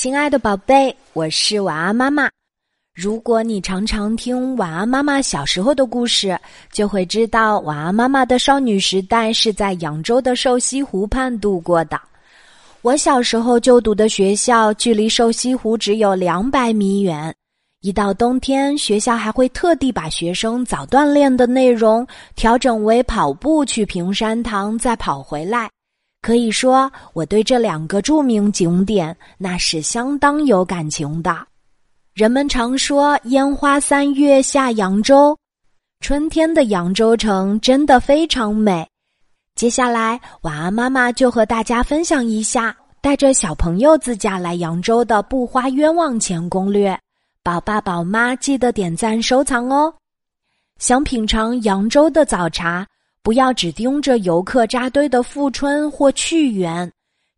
亲爱的宝贝，我是晚安妈妈。如果你常常听晚安妈妈小时候的故事，就会知道晚安妈妈的少女时代是在扬州的瘦西湖畔度过的。我小时候就读的学校距离瘦西湖只有两百米远。一到冬天，学校还会特地把学生早锻炼的内容调整为跑步去平山堂，再跑回来。可以说，我对这两个著名景点那是相当有感情的。人们常说“烟花三月下扬州”，春天的扬州城真的非常美。接下来，晚安妈妈就和大家分享一下带着小朋友自驾来扬州的不花冤枉钱攻略。宝爸宝妈记得点赞收藏哦！想品尝扬州的早茶。不要只盯着游客扎堆的富春或趣园，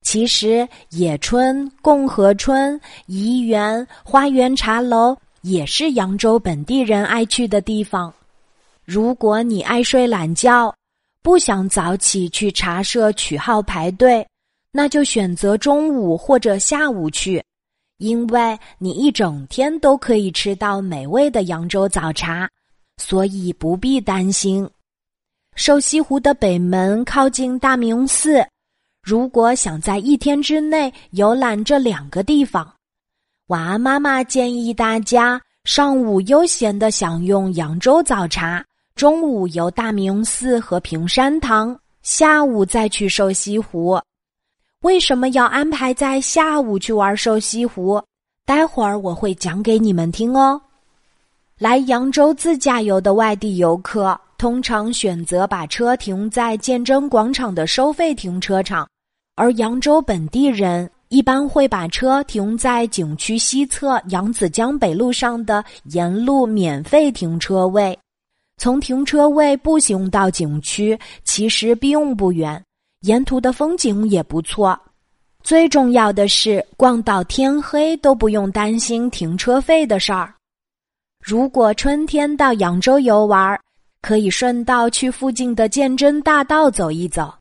其实野春、共和春、怡园、花园茶楼也是扬州本地人爱去的地方。如果你爱睡懒觉，不想早起去茶社取号排队，那就选择中午或者下午去，因为你一整天都可以吃到美味的扬州早茶，所以不必担心。瘦西湖的北门靠近大明寺，如果想在一天之内游览这两个地方，晚安妈妈建议大家上午悠闲的享用扬州早茶，中午游大明寺和平山堂，下午再去瘦西湖。为什么要安排在下午去玩瘦西湖？待会儿我会讲给你们听哦。来扬州自驾游的外地游客。通常选择把车停在鉴真广场的收费停车场，而扬州本地人一般会把车停在景区西侧扬子江北路上的沿路免费停车位。从停车位步行到景区其实并不远，沿途的风景也不错。最重要的是，逛到天黑都不用担心停车费的事儿。如果春天到扬州游玩儿，可以顺道去附近的鉴真大道走一走，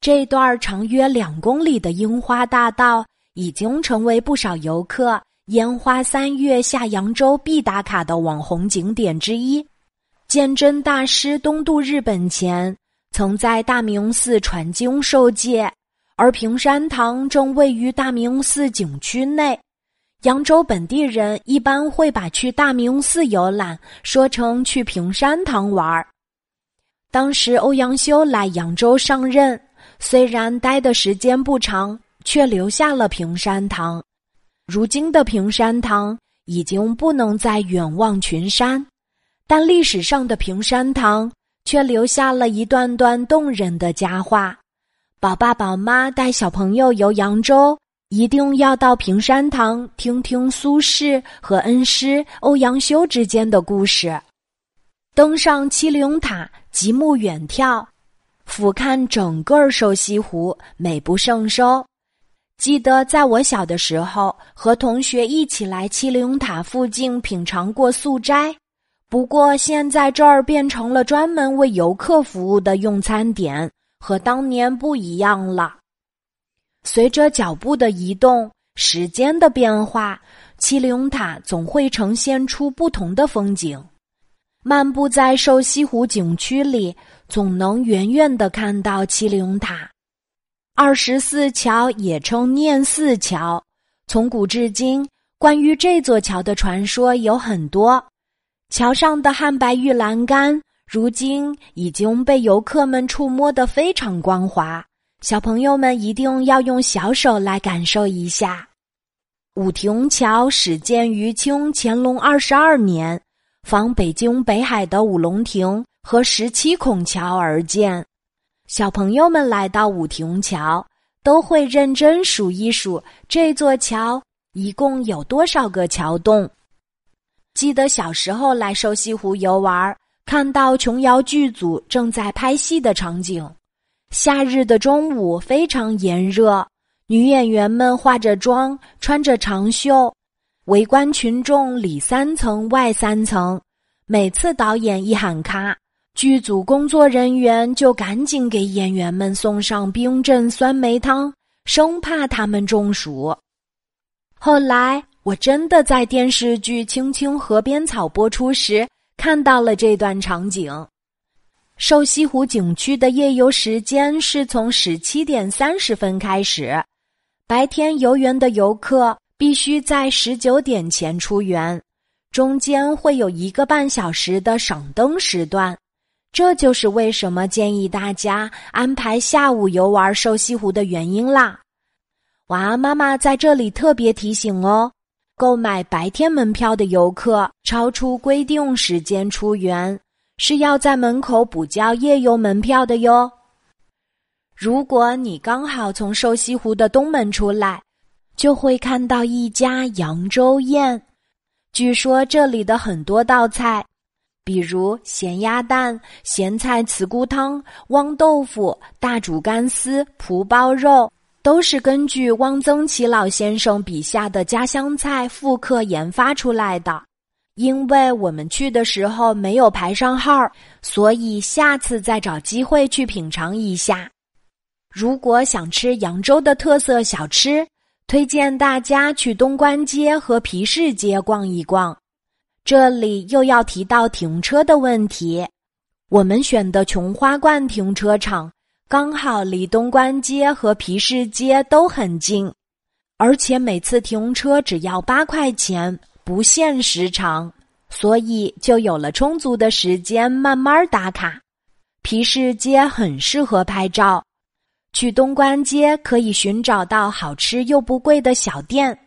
这段长约两公里的樱花大道已经成为不少游客烟花三月下扬州必打卡的网红景点之一。鉴真大师东渡日本前，曾在大明寺传经受戒，而平山堂正位于大明寺景区内。扬州本地人一般会把去大明寺游览说成去平山堂玩儿。当时欧阳修来扬州上任，虽然待的时间不长，却留下了平山堂。如今的平山堂已经不能再远望群山，但历史上的平山堂却留下了一段段动人的佳话。宝爸宝妈带小朋友游扬州。一定要到平山堂听听苏轼和恩师欧阳修之间的故事，登上七灵塔，极目远眺，俯瞰整个瘦西湖，美不胜收。记得在我小的时候，和同学一起来七灵塔附近品尝过素斋，不过现在这儿变成了专门为游客服务的用餐点，和当年不一样了。随着脚步的移动，时间的变化，七灵塔总会呈现出不同的风景。漫步在瘦西湖景区里，总能远远的看到七灵塔。二十四桥也称念四桥，从古至今，关于这座桥的传说有很多。桥上的汉白玉栏杆，如今已经被游客们触摸得非常光滑。小朋友们一定要用小手来感受一下。武亭桥始建于清乾隆二十二年，仿北京北海的五龙亭和十七孔桥而建。小朋友们来到武亭桥，都会认真数一数这座桥一共有多少个桥洞。记得小时候来瘦西湖游玩，看到琼瑶剧组正在拍戏的场景。夏日的中午非常炎热，女演员们化着妆，穿着长袖，围观群众里三层外三层。每次导演一喊卡，剧组工作人员就赶紧给演员们送上冰镇酸梅汤，生怕他们中暑。后来我真的在电视剧《青青河边草》播出时看到了这段场景。瘦西湖景区的夜游时间是从十七点三十分开始，白天游园的游客必须在十九点前出园，中间会有一个半小时的赏灯时段。这就是为什么建议大家安排下午游玩瘦西湖的原因啦。晚安妈妈在这里特别提醒哦，购买白天门票的游客超出规定时间出园。是要在门口补交夜游门票的哟。如果你刚好从瘦西湖的东门出来，就会看到一家扬州宴。据说这里的很多道菜，比如咸鸭蛋、咸菜茨菇汤、汪豆腐、大煮干丝、蒲包肉，都是根据汪曾祺老先生笔下的家乡菜复刻研发出来的。因为我们去的时候没有排上号，所以下次再找机会去品尝一下。如果想吃扬州的特色小吃，推荐大家去东关街和皮市街逛一逛。这里又要提到停车的问题，我们选的琼花观停车场刚好离东关街和皮市街都很近，而且每次停车只要八块钱。不限时长，所以就有了充足的时间慢慢打卡。皮市街很适合拍照，去东关街可以寻找到好吃又不贵的小店。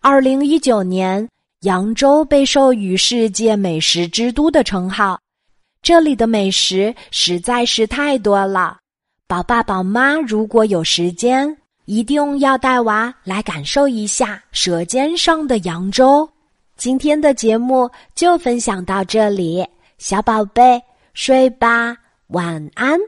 二零一九年，扬州被授予世界美食之都的称号，这里的美食实在是太多了。宝爸宝妈如果有时间，一定要带娃来感受一下《舌尖上的扬州》。今天的节目就分享到这里，小宝贝睡吧，晚安。